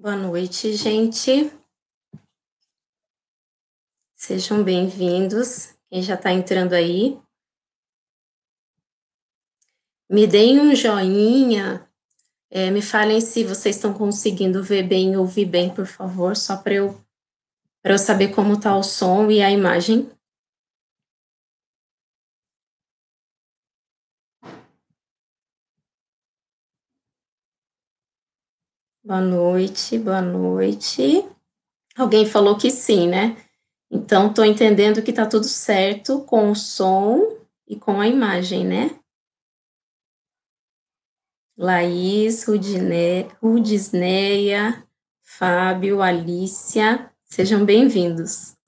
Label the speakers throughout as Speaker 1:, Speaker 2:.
Speaker 1: Boa noite, gente. Sejam bem-vindos. Quem já está entrando aí, me deem um joinha. É, me falem se vocês estão conseguindo ver bem ouvir bem, por favor, só para eu, eu saber como está o som e a imagem. Boa noite, boa noite. Alguém falou que sim, né? Então, estou entendendo que está tudo certo com o som e com a imagem, né? Laís, Rudine, Rudisneia, Fábio, Alícia, sejam bem-vindos.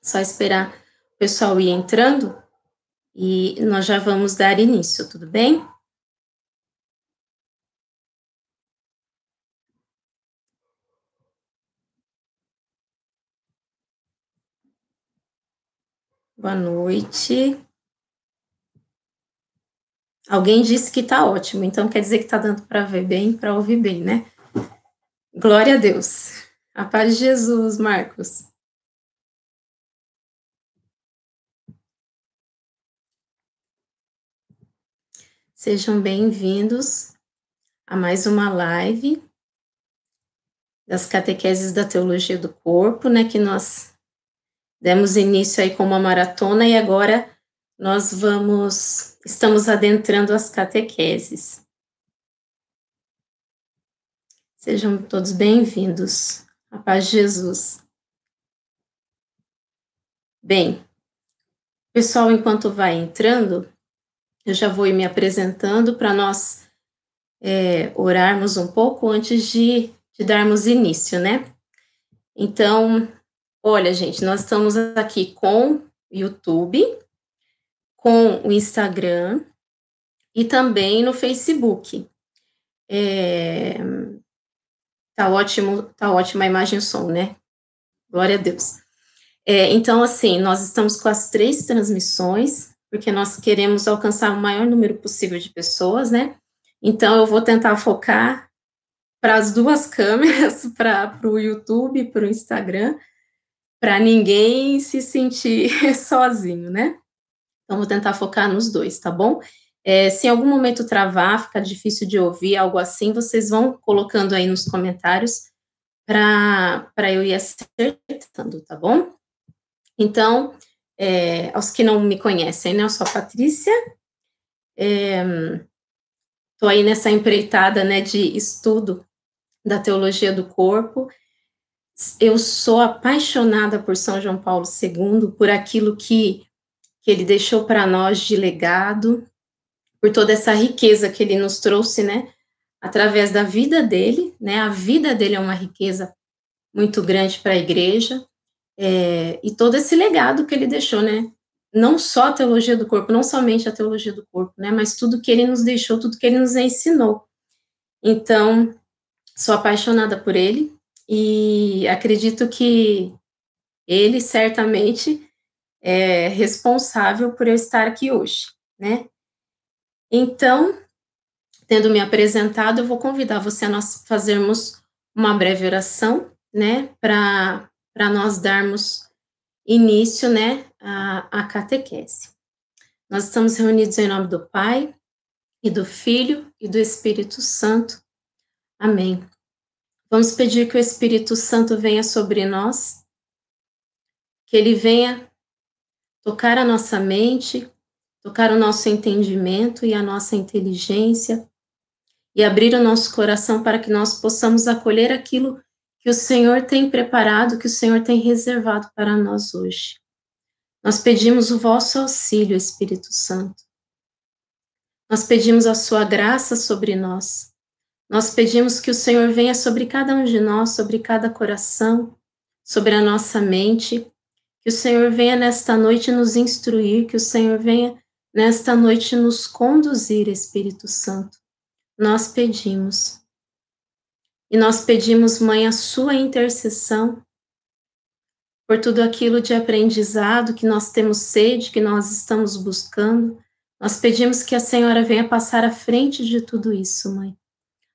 Speaker 1: Só esperar o pessoal ir entrando e nós já vamos dar início, tudo bem? Boa noite. Alguém disse que está ótimo, então quer dizer que está dando para ver bem, para ouvir bem, né? Glória a Deus. A paz de Jesus, Marcos. Sejam bem-vindos a mais uma live das catequeses da teologia do corpo, né, que nós Demos início aí com uma maratona e agora nós vamos, estamos adentrando as catequeses. Sejam todos bem-vindos. A paz de Jesus. Bem, pessoal, enquanto vai entrando, eu já vou ir me apresentando para nós é, orarmos um pouco antes de, de darmos início, né? Então, Olha, gente, nós estamos aqui com YouTube, com o Instagram e também no Facebook. É, tá ótimo, tá ótima a imagem e o som, né? Glória a Deus. É, então, assim, nós estamos com as três transmissões, porque nós queremos alcançar o maior número possível de pessoas, né? Então, eu vou tentar focar para as duas câmeras, para o YouTube e para o Instagram, para ninguém se sentir sozinho, né? Vou tentar focar nos dois, tá bom? É, se em algum momento travar, ficar difícil de ouvir, algo assim, vocês vão colocando aí nos comentários para eu ir acertando, tá bom? Então, é, aos que não me conhecem, né? Eu sou a Patrícia, estou é, aí nessa empreitada, né, de estudo da teologia do corpo, eu sou apaixonada por São João Paulo II, por aquilo que, que ele deixou para nós de legado, por toda essa riqueza que ele nos trouxe, né, através da vida dele, né, a vida dele é uma riqueza muito grande para a igreja, é, e todo esse legado que ele deixou, né, não só a teologia do corpo, não somente a teologia do corpo, né, mas tudo que ele nos deixou, tudo que ele nos ensinou. Então, sou apaixonada por ele, e acredito que ele certamente é responsável por eu estar aqui hoje, né? Então, tendo me apresentado, eu vou convidar você a nós fazermos uma breve oração, né, para nós darmos início, né, à, à catequese. Nós estamos reunidos em nome do Pai, e do Filho, e do Espírito Santo. Amém. Vamos pedir que o Espírito Santo venha sobre nós, que ele venha tocar a nossa mente, tocar o nosso entendimento e a nossa inteligência e abrir o nosso coração para que nós possamos acolher aquilo que o Senhor tem preparado, que o Senhor tem reservado para nós hoje. Nós pedimos o vosso auxílio, Espírito Santo. Nós pedimos a sua graça sobre nós. Nós pedimos que o Senhor venha sobre cada um de nós, sobre cada coração, sobre a nossa mente, que o Senhor venha nesta noite nos instruir, que o Senhor venha nesta noite nos conduzir, Espírito Santo. Nós pedimos. E nós pedimos, Mãe, a sua intercessão por tudo aquilo de aprendizado que nós temos sede, que nós estamos buscando. Nós pedimos que a Senhora venha passar à frente de tudo isso, Mãe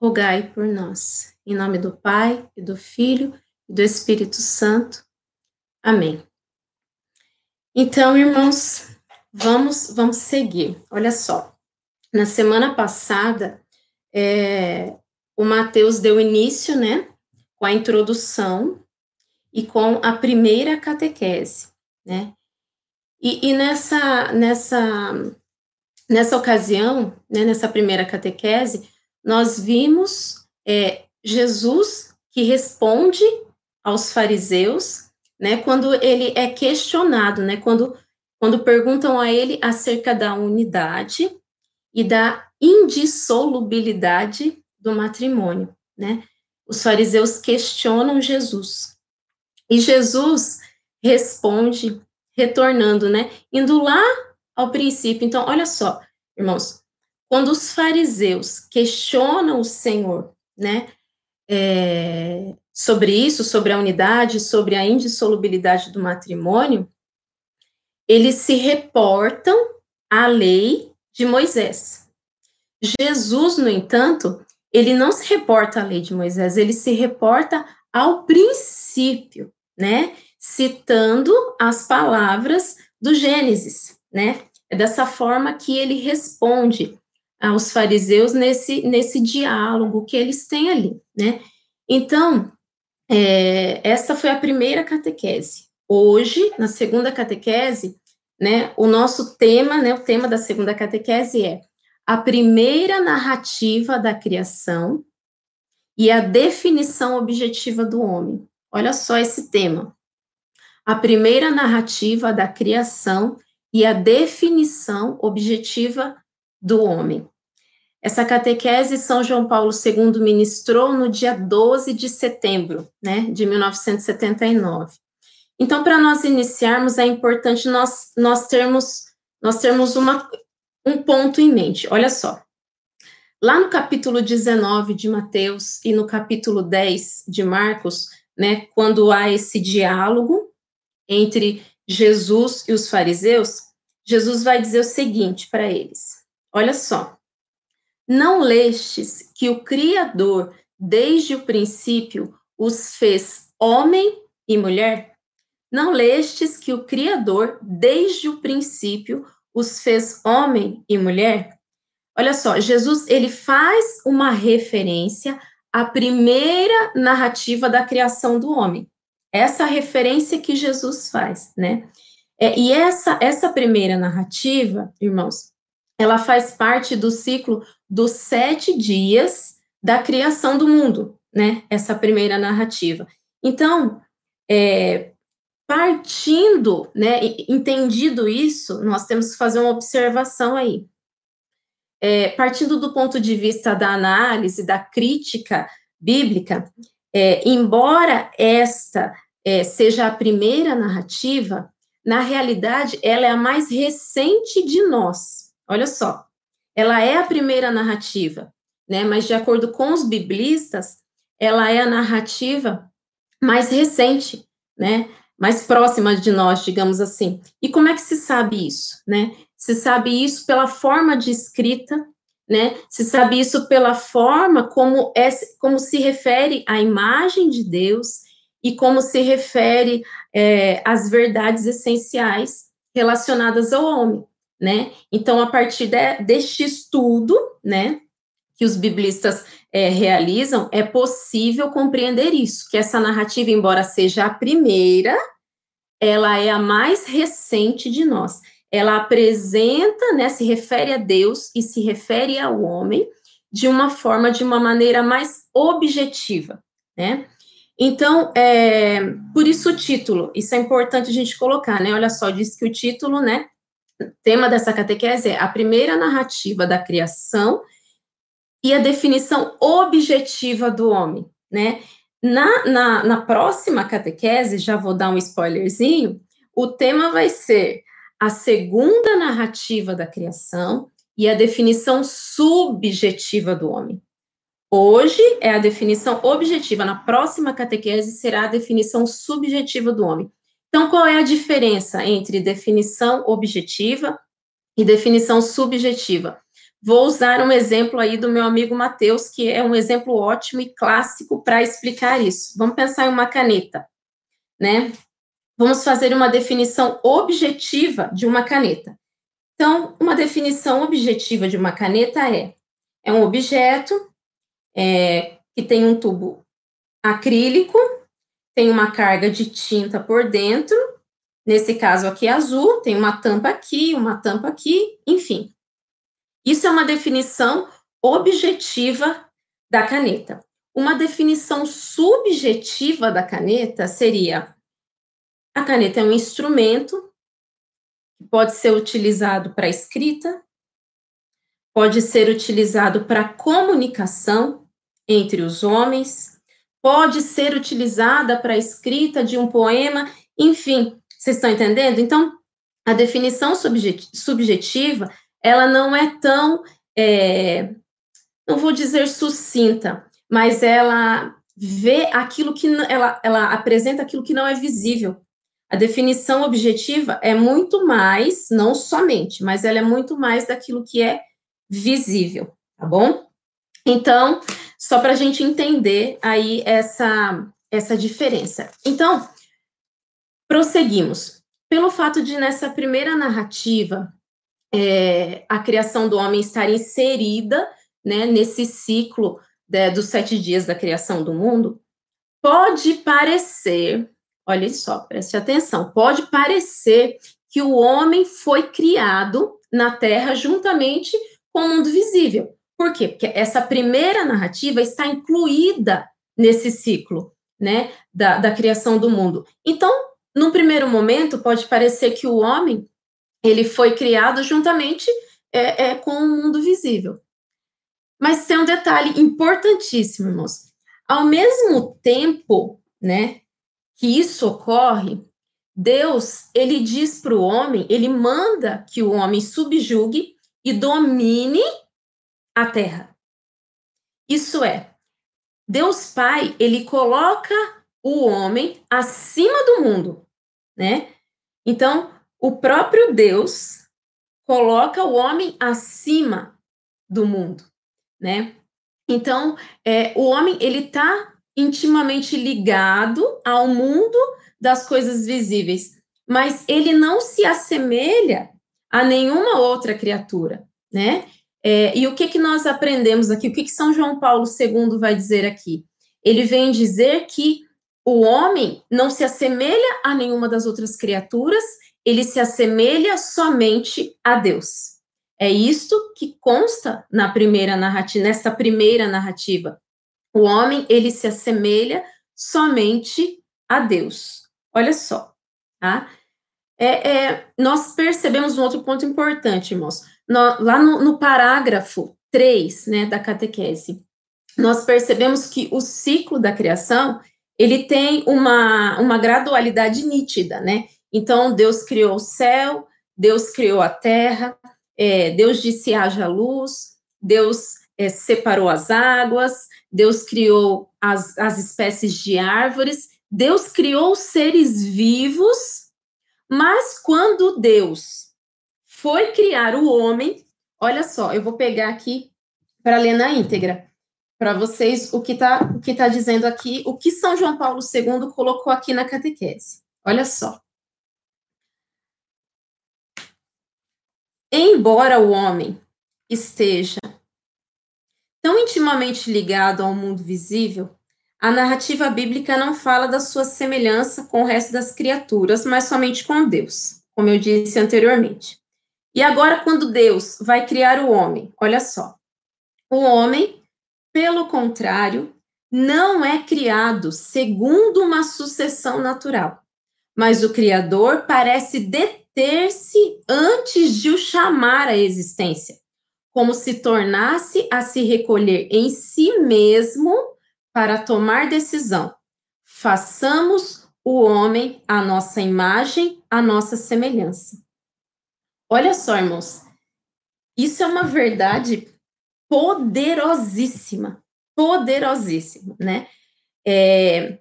Speaker 1: rogai por nós. Em nome do Pai, e do Filho, e do Espírito Santo. Amém. Então, irmãos, vamos, vamos seguir. Olha só, na semana passada, é, o Mateus deu início, né, com a introdução e com a primeira catequese, né? E, e nessa, nessa, nessa ocasião, né, nessa primeira catequese, nós vimos é, Jesus que responde aos fariseus, né, quando ele é questionado, né, quando, quando perguntam a ele acerca da unidade e da indissolubilidade do matrimônio, né? Os fariseus questionam Jesus. E Jesus responde retornando, né? Indo lá ao princípio. Então, olha só, irmãos, quando os fariseus questionam o Senhor, né, é, sobre isso, sobre a unidade, sobre a indissolubilidade do matrimônio, eles se reportam à lei de Moisés. Jesus, no entanto, ele não se reporta à lei de Moisés, ele se reporta ao princípio, né? Citando as palavras do Gênesis, né? É dessa forma que ele responde aos fariseus nesse, nesse diálogo que eles têm ali, né? Então, é, esta foi a primeira catequese. Hoje, na segunda catequese, né, o nosso tema, né, o tema da segunda catequese é a primeira narrativa da criação e a definição objetiva do homem. Olha só esse tema. A primeira narrativa da criação e a definição objetiva do homem. Essa catequese São João Paulo II ministrou no dia 12 de setembro, né, de 1979. Então, para nós iniciarmos, é importante nós, nós termos, nós termos uma, um ponto em mente. Olha só. Lá no capítulo 19 de Mateus e no capítulo 10 de Marcos, né, quando há esse diálogo entre Jesus e os fariseus, Jesus vai dizer o seguinte para eles: Olha só, não lestes que o Criador, desde o princípio, os fez homem e mulher? Não lestes que o Criador, desde o princípio, os fez homem e mulher? Olha só, Jesus ele faz uma referência à primeira narrativa da criação do homem. Essa referência que Jesus faz, né? É, e essa essa primeira narrativa, irmãos, ela faz parte do ciclo dos sete dias da criação do mundo, né? Essa primeira narrativa. Então, é, partindo, né, entendido isso, nós temos que fazer uma observação aí. É, partindo do ponto de vista da análise, da crítica bíblica, é, embora esta é, seja a primeira narrativa, na realidade, ela é a mais recente de nós. Olha só, ela é a primeira narrativa, né? Mas de acordo com os biblistas, ela é a narrativa mais recente, né? Mais próxima de nós, digamos assim. E como é que se sabe isso, né? Se sabe isso pela forma de escrita, né? Se sabe isso pela forma como é, como se refere à imagem de Deus e como se refere é, às verdades essenciais relacionadas ao homem né? Então, a partir de, deste estudo, né, que os biblistas é, realizam, é possível compreender isso, que essa narrativa, embora seja a primeira, ela é a mais recente de nós. Ela apresenta, né, se refere a Deus e se refere ao homem de uma forma, de uma maneira mais objetiva, né? Então, é, por isso o título, isso é importante a gente colocar, né? Olha só, diz que o título, né, tema dessa catequese é a primeira narrativa da criação e a definição objetiva do homem, né? Na, na, na próxima catequese, já vou dar um spoilerzinho, o tema vai ser a segunda narrativa da criação e a definição subjetiva do homem. Hoje é a definição objetiva, na próxima catequese será a definição subjetiva do homem. Então, qual é a diferença entre definição objetiva e definição subjetiva? Vou usar um exemplo aí do meu amigo Matheus, que é um exemplo ótimo e clássico para explicar isso. Vamos pensar em uma caneta, né? Vamos fazer uma definição objetiva de uma caneta. Então, uma definição objetiva de uma caneta é: é um objeto é, que tem um tubo acrílico, tem uma carga de tinta por dentro, nesse caso aqui é azul, tem uma tampa aqui, uma tampa aqui, enfim. Isso é uma definição objetiva da caneta. Uma definição subjetiva da caneta seria: a caneta é um instrumento que pode ser utilizado para escrita, pode ser utilizado para comunicação, entre os homens, pode ser utilizada para a escrita de um poema, enfim, vocês estão entendendo? Então, a definição subjetiva, ela não é tão, é, não vou dizer sucinta, mas ela vê aquilo que ela, ela apresenta aquilo que não é visível. A definição objetiva é muito mais, não somente, mas ela é muito mais daquilo que é visível, tá bom? Então, só para a gente entender aí essa, essa diferença. Então, prosseguimos. Pelo fato de, nessa primeira narrativa, é, a criação do homem estar inserida né, nesse ciclo de, dos sete dias da criação do mundo, pode parecer, olha só, preste atenção, pode parecer que o homem foi criado na Terra juntamente com o mundo visível. Por quê? Porque essa primeira narrativa está incluída nesse ciclo, né, da, da criação do mundo. Então, no primeiro momento, pode parecer que o homem ele foi criado juntamente é, é, com o mundo visível. Mas tem um detalhe importantíssimo, irmãos. Ao mesmo tempo, né, que isso ocorre, Deus, ele diz para o homem, ele manda que o homem subjugue e domine a terra. Isso é, Deus Pai, ele coloca o homem acima do mundo, né? Então, o próprio Deus coloca o homem acima do mundo, né? Então, é, o homem ele está intimamente ligado ao mundo das coisas visíveis, mas ele não se assemelha a nenhuma outra criatura, né? É, e o que, que nós aprendemos aqui? O que, que São João Paulo II vai dizer aqui? Ele vem dizer que o homem não se assemelha a nenhuma das outras criaturas, ele se assemelha somente a Deus. É isto que consta na primeira narrativa, nesta primeira narrativa. O homem, ele se assemelha somente a Deus. Olha só, tá? É, é, nós percebemos um outro ponto importante, irmãos no, lá no, no parágrafo 3 né, da catequese, nós percebemos que o ciclo da criação ele tem uma, uma gradualidade nítida, né? Então, Deus criou o céu, Deus criou a terra, é, Deus disse haja luz, Deus é, separou as águas, Deus criou as, as espécies de árvores, Deus criou seres vivos, mas quando Deus foi criar o homem. Olha só, eu vou pegar aqui para ler na íntegra para vocês o que está o que tá dizendo aqui, o que São João Paulo II colocou aqui na catequese. Olha só. Embora o homem esteja tão intimamente ligado ao mundo visível, a narrativa bíblica não fala da sua semelhança com o resto das criaturas, mas somente com Deus, como eu disse anteriormente. E agora, quando Deus vai criar o homem, olha só, o homem, pelo contrário, não é criado segundo uma sucessão natural, mas o Criador parece deter-se antes de o chamar à existência, como se tornasse a se recolher em si mesmo para tomar decisão. Façamos o homem a nossa imagem, a nossa semelhança. Olha só, irmãos, isso é uma verdade poderosíssima, poderosíssima, né? É,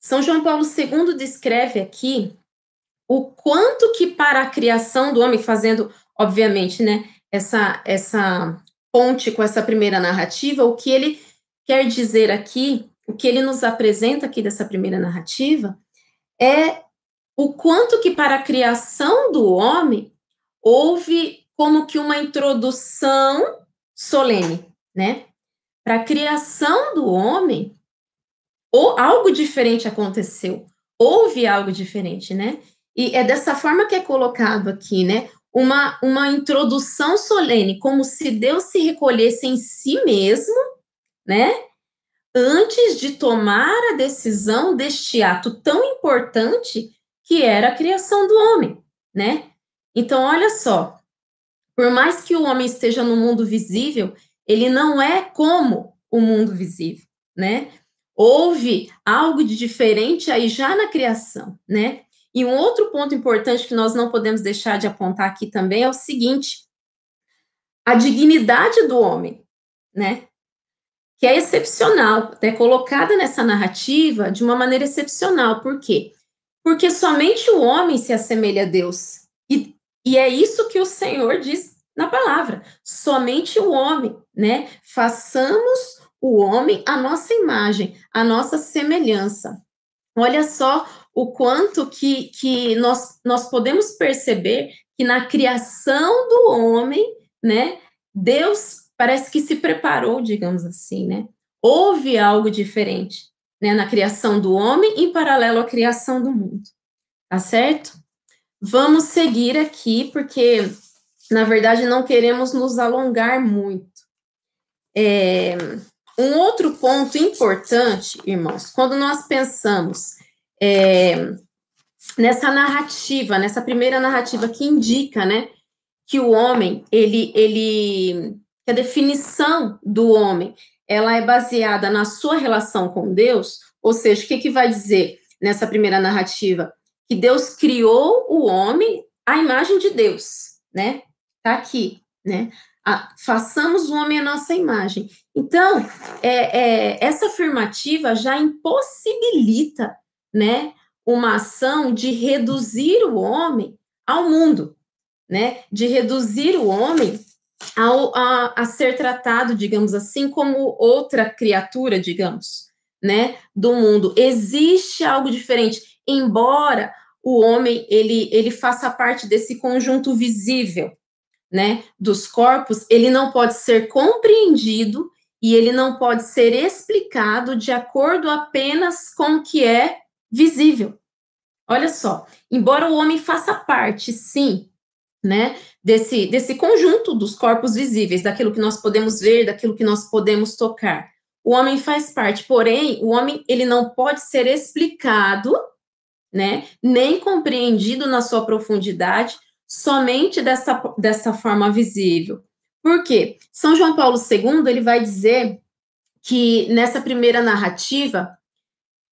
Speaker 1: São João Paulo II descreve aqui o quanto que para a criação do homem, fazendo, obviamente, né, essa, essa ponte com essa primeira narrativa, o que ele quer dizer aqui, o que ele nos apresenta aqui dessa primeira narrativa, é o quanto que para a criação do homem houve como que uma introdução solene, né? Para a criação do homem, ou algo diferente aconteceu, houve algo diferente, né? E é dessa forma que é colocado aqui, né? Uma, uma introdução solene, como se Deus se recolhesse em si mesmo, né? Antes de tomar a decisão deste ato tão importante que era a criação do homem, né? Então, olha só, por mais que o homem esteja no mundo visível, ele não é como o mundo visível, né? Houve algo de diferente aí já na criação, né? E um outro ponto importante que nós não podemos deixar de apontar aqui também é o seguinte: a dignidade do homem, né? Que é excepcional, é colocada nessa narrativa de uma maneira excepcional. Por quê? Porque somente o homem se assemelha a Deus. E é isso que o Senhor diz na palavra. Somente o homem, né? Façamos o homem a nossa imagem, a nossa semelhança. Olha só o quanto que, que nós, nós podemos perceber que na criação do homem, né? Deus parece que se preparou, digamos assim, né? Houve algo diferente, né, na criação do homem em paralelo à criação do mundo. Tá certo? Vamos seguir aqui, porque, na verdade, não queremos nos alongar muito. É, um outro ponto importante, irmãos, quando nós pensamos é, nessa narrativa, nessa primeira narrativa que indica, né, que o homem, ele, ele, que a definição do homem, ela é baseada na sua relação com Deus, ou seja, o que, que vai dizer nessa primeira narrativa? que Deus criou o homem à imagem de Deus, né? Tá aqui, né? A, façamos o homem à nossa imagem. Então, é, é, essa afirmativa já impossibilita, né, uma ação de reduzir o homem ao mundo, né? De reduzir o homem ao, a, a ser tratado, digamos assim, como outra criatura, digamos, né, do mundo. Existe algo diferente embora o homem ele, ele faça parte desse conjunto visível, né, dos corpos, ele não pode ser compreendido e ele não pode ser explicado de acordo apenas com o que é visível. Olha só, embora o homem faça parte, sim, né, desse, desse conjunto dos corpos visíveis, daquilo que nós podemos ver, daquilo que nós podemos tocar. O homem faz parte, porém, o homem ele não pode ser explicado né? Nem compreendido na sua profundidade, somente dessa, dessa forma visível. Por quê? São João Paulo II ele vai dizer que nessa primeira narrativa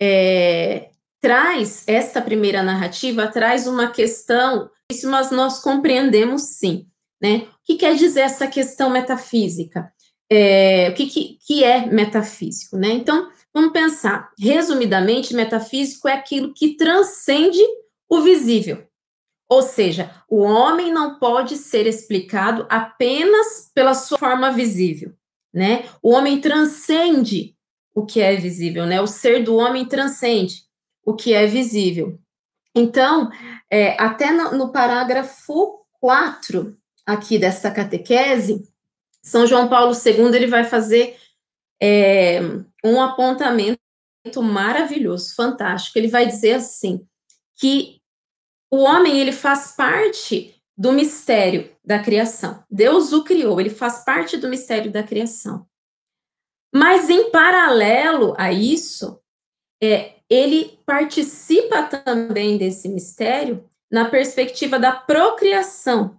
Speaker 1: é, traz essa primeira narrativa traz uma questão, isso mas nós compreendemos sim, né? O que quer dizer essa questão metafísica? É, o que, que, que é metafísico, né? Então, Vamos pensar. Resumidamente, metafísico é aquilo que transcende o visível. Ou seja, o homem não pode ser explicado apenas pela sua forma visível, né? O homem transcende o que é visível, né? O ser do homem transcende o que é visível. Então, é, até no, no parágrafo 4 aqui dessa catequese, São João Paulo II ele vai fazer é, um apontamento maravilhoso, fantástico. Ele vai dizer assim que o homem ele faz parte do mistério da criação. Deus o criou, ele faz parte do mistério da criação. Mas em paralelo a isso, é, ele participa também desse mistério na perspectiva da procriação.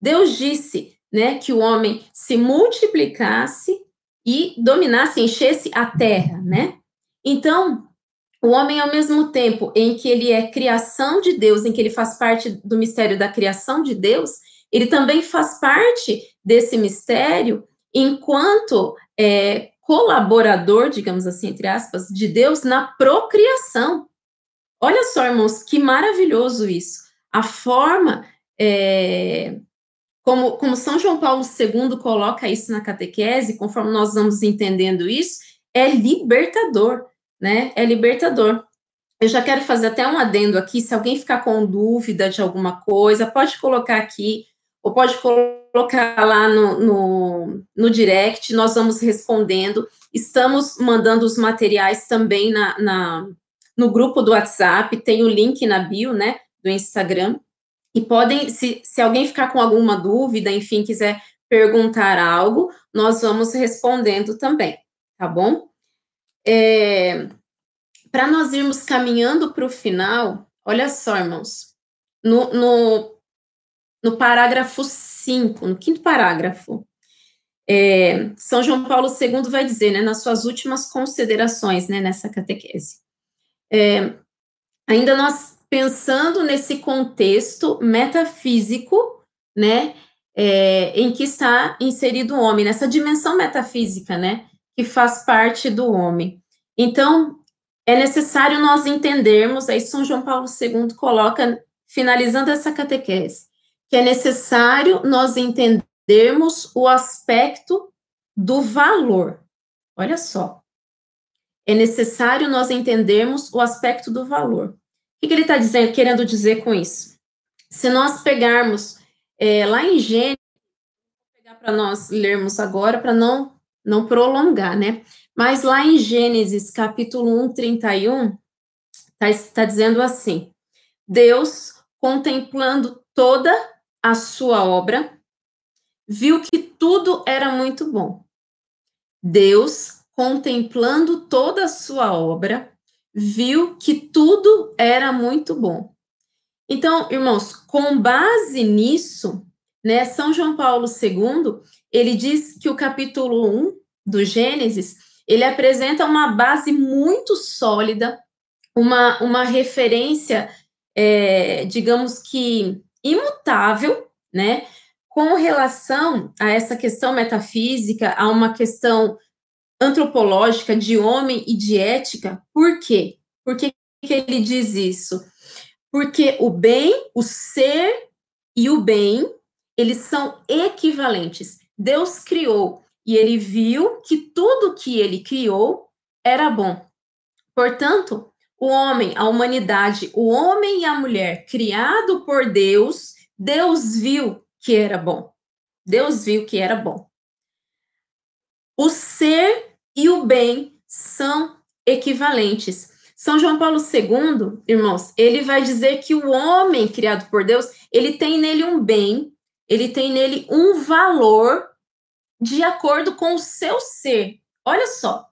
Speaker 1: Deus disse: né, que o homem se multiplicasse e dominasse, enchesse a terra, né? Então, o homem, ao mesmo tempo em que ele é criação de Deus, em que ele faz parte do mistério da criação de Deus, ele também faz parte desse mistério enquanto é, colaborador, digamos assim, entre aspas, de Deus na procriação. Olha só, irmãos, que maravilhoso isso. A forma é, como, como São João Paulo II coloca isso na catequese, conforme nós vamos entendendo isso, é libertador né? É libertador. Eu já quero fazer até um adendo aqui, se alguém ficar com dúvida de alguma coisa, pode colocar aqui, ou pode colocar lá no, no, no direct, nós vamos respondendo. Estamos mandando os materiais também na, na, no grupo do WhatsApp, tem o link na bio, né, do Instagram. E podem, se, se alguém ficar com alguma dúvida, enfim, quiser perguntar algo, nós vamos respondendo também, tá bom? É, para nós irmos caminhando para o final, olha só, irmãos, no, no, no parágrafo 5, no quinto parágrafo, é, São João Paulo II vai dizer, né, nas suas últimas considerações, né, nessa catequese, é, ainda nós pensando nesse contexto metafísico, né, é, em que está inserido o homem, nessa dimensão metafísica, né, que faz parte do homem. Então, é necessário nós entendermos, aí São João Paulo II coloca, finalizando essa catequese, que é necessário nós entendermos o aspecto do valor. Olha só. É necessário nós entendermos o aspecto do valor. O que, ele está querendo dizer com isso? Se nós pegarmos é, lá em Gênesis, pegar para nós lermos agora, para não não prolongar, né? Mas lá em Gênesis, capítulo 1, 31, está tá dizendo assim: Deus, contemplando toda a sua obra, viu que tudo era muito bom. Deus, contemplando toda a sua obra, viu que tudo era muito bom. Então, irmãos, com base nisso, né, São João Paulo II, ele diz que o capítulo 1 do Gênesis, ele apresenta uma base muito sólida, uma, uma referência, é, digamos que imutável, né, com relação a essa questão metafísica, a uma questão antropológica de homem e de ética. Por quê? Por que, que ele diz isso? Porque o bem, o ser e o bem, eles são equivalentes. Deus criou e ele viu que tudo que ele criou era bom. Portanto, o homem, a humanidade, o homem e a mulher criado por Deus, Deus viu que era bom. Deus viu que era bom. O ser e o bem são equivalentes. São João Paulo II, irmãos, ele vai dizer que o homem criado por Deus, ele tem nele um bem, ele tem nele um valor de acordo com o seu ser. Olha só,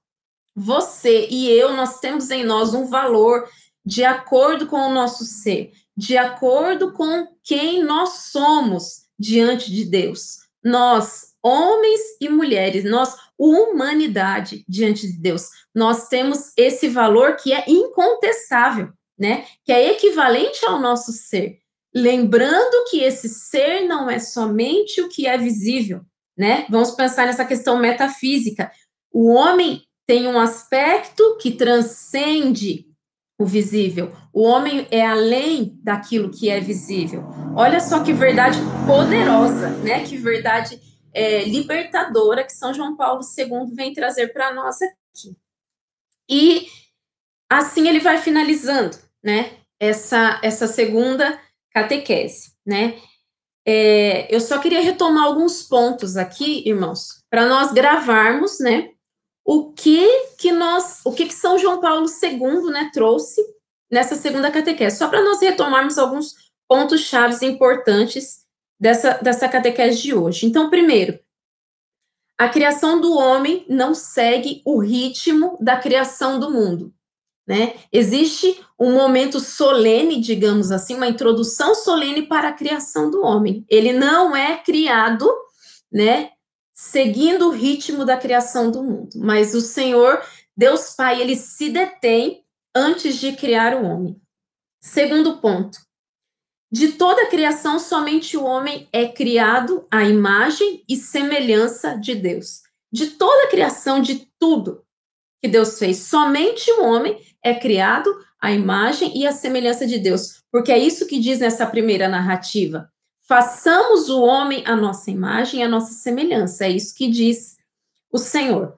Speaker 1: você e eu, nós temos em nós um valor de acordo com o nosso ser, de acordo com quem nós somos diante de Deus. Nós, homens e mulheres, nós, humanidade diante de Deus, nós temos esse valor que é incontestável, né? Que é equivalente ao nosso ser. Lembrando que esse ser não é somente o que é visível, né? Vamos pensar nessa questão metafísica. O homem tem um aspecto que transcende o visível. O homem é além daquilo que é visível. Olha só que verdade poderosa, né? Que verdade é, libertadora que São João Paulo II vem trazer para nós aqui. E assim ele vai finalizando, né? Essa essa segunda catequese, né? É, eu só queria retomar alguns pontos aqui, irmãos, para nós gravarmos, né, o que que nós, o que que São João Paulo II, né, trouxe nessa segunda catequese, só para nós retomarmos alguns pontos chaves importantes dessa, dessa catequese de hoje. Então, primeiro, a criação do homem não segue o ritmo da criação do mundo. Né? Existe um momento solene, digamos assim, uma introdução solene para a criação do homem. Ele não é criado né, seguindo o ritmo da criação do mundo. Mas o Senhor, Deus Pai, ele se detém antes de criar o homem. Segundo ponto, de toda a criação, somente o homem é criado à imagem e semelhança de Deus. De toda a criação, de tudo que Deus fez, somente o homem é criado à imagem e à semelhança de Deus. Porque é isso que diz nessa primeira narrativa. Façamos o homem a nossa imagem a nossa semelhança. É isso que diz o Senhor.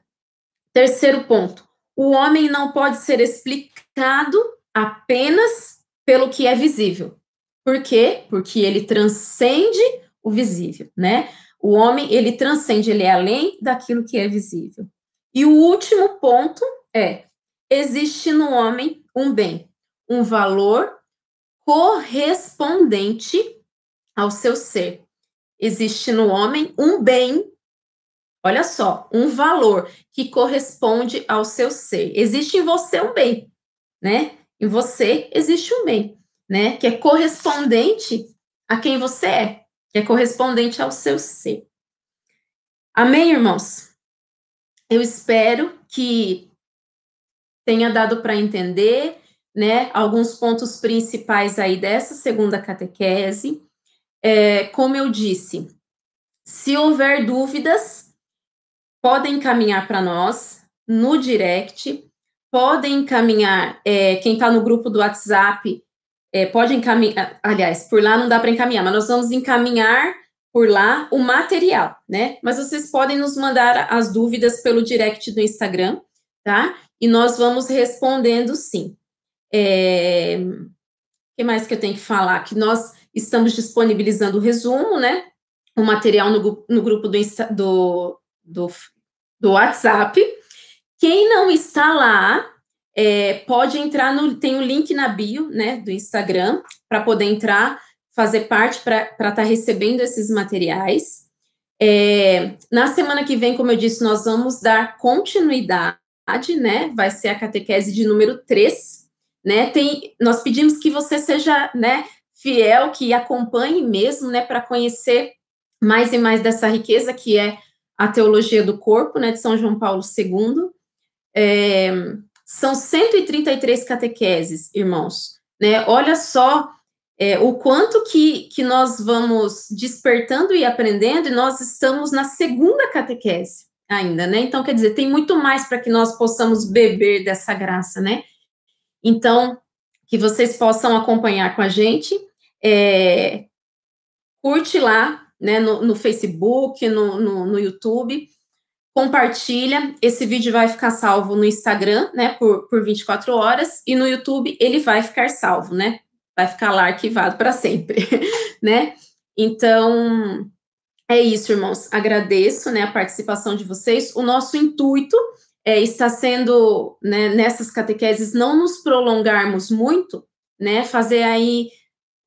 Speaker 1: Terceiro ponto: o homem não pode ser explicado apenas pelo que é visível. Por quê? Porque ele transcende o visível, né? O homem, ele transcende, ele é além daquilo que é visível. E o último ponto é: existe no homem um bem, um valor correspondente ao seu ser. Existe no homem um bem, olha só, um valor que corresponde ao seu ser. Existe em você um bem, né? Em você existe um bem, né? Que é correspondente a quem você é, que é correspondente ao seu ser. Amém, irmãos? Eu espero que tenha dado para entender, né, alguns pontos principais aí dessa segunda catequese. É, como eu disse, se houver dúvidas, podem encaminhar para nós no direct, podem encaminhar, é, quem está no grupo do WhatsApp, é, pode encaminhar, aliás, por lá não dá para encaminhar, mas nós vamos encaminhar por lá o material, né? Mas vocês podem nos mandar as dúvidas pelo direct do Instagram, tá? E nós vamos respondendo sim. É... O que mais que eu tenho que falar? Que nós estamos disponibilizando o resumo, né? O material no, no grupo do, do, do, do WhatsApp. Quem não está lá, é, pode entrar no. Tem o um link na bio, né, do Instagram, para poder entrar, fazer parte, para estar tá recebendo esses materiais. É, na semana que vem, como eu disse, nós vamos dar continuidade, né? Vai ser a catequese de número 3, né? Tem, nós pedimos que você seja, né, fiel, que acompanhe mesmo, né, para conhecer mais e mais dessa riqueza que é a teologia do corpo, né, de São João Paulo II. É, são 133 catequeses, irmãos, né? Olha só é, o quanto que, que nós vamos despertando e aprendendo, e nós estamos na segunda catequese ainda, né? Então, quer dizer, tem muito mais para que nós possamos beber dessa graça, né? Então, que vocês possam acompanhar com a gente é, curte lá, né, no, no Facebook, no, no, no, YouTube, compartilha, esse vídeo vai ficar salvo no Instagram, né, por, por 24 horas, e no YouTube ele vai ficar salvo, né, vai ficar lá arquivado para sempre, né, então, é isso, irmãos, agradeço, né, a participação de vocês, o nosso intuito é, está sendo, né, nessas catequeses, não nos prolongarmos muito, né, fazer aí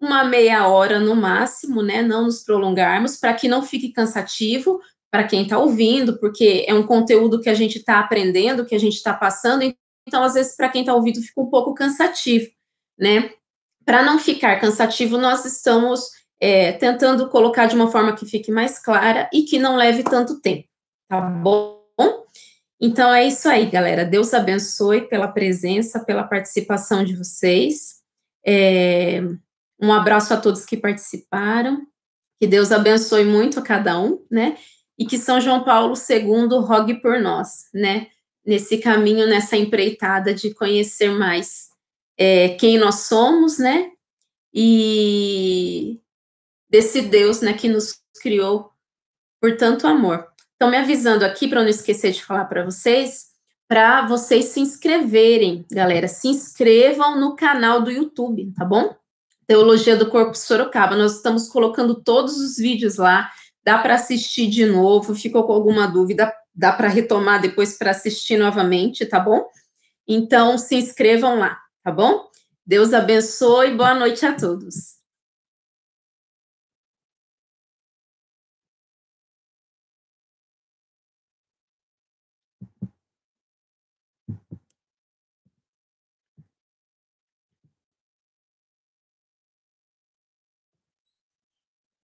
Speaker 1: uma meia hora no máximo, né? Não nos prolongarmos, para que não fique cansativo para quem está ouvindo, porque é um conteúdo que a gente está aprendendo, que a gente está passando, então, às vezes, para quem está ouvindo, fica um pouco cansativo, né? Para não ficar cansativo, nós estamos é, tentando colocar de uma forma que fique mais clara e que não leve tanto tempo, tá bom? Então é isso aí, galera. Deus abençoe pela presença, pela participação de vocês. É, um abraço a todos que participaram. Que Deus abençoe muito a cada um, né? E que São João Paulo II rogue por nós, né? Nesse caminho, nessa empreitada de conhecer mais é, quem nós somos, né? E desse Deus, né, que nos criou por tanto amor. Então, me avisando aqui, para não esquecer de falar para vocês, para vocês se inscreverem, galera, se inscrevam no canal do YouTube, tá bom? Teologia do Corpo Sorocaba. Nós estamos colocando todos os vídeos lá. Dá para assistir de novo. Ficou com alguma dúvida? Dá para retomar depois para assistir novamente, tá bom? Então, se inscrevam lá, tá bom? Deus abençoe. Boa noite a todos.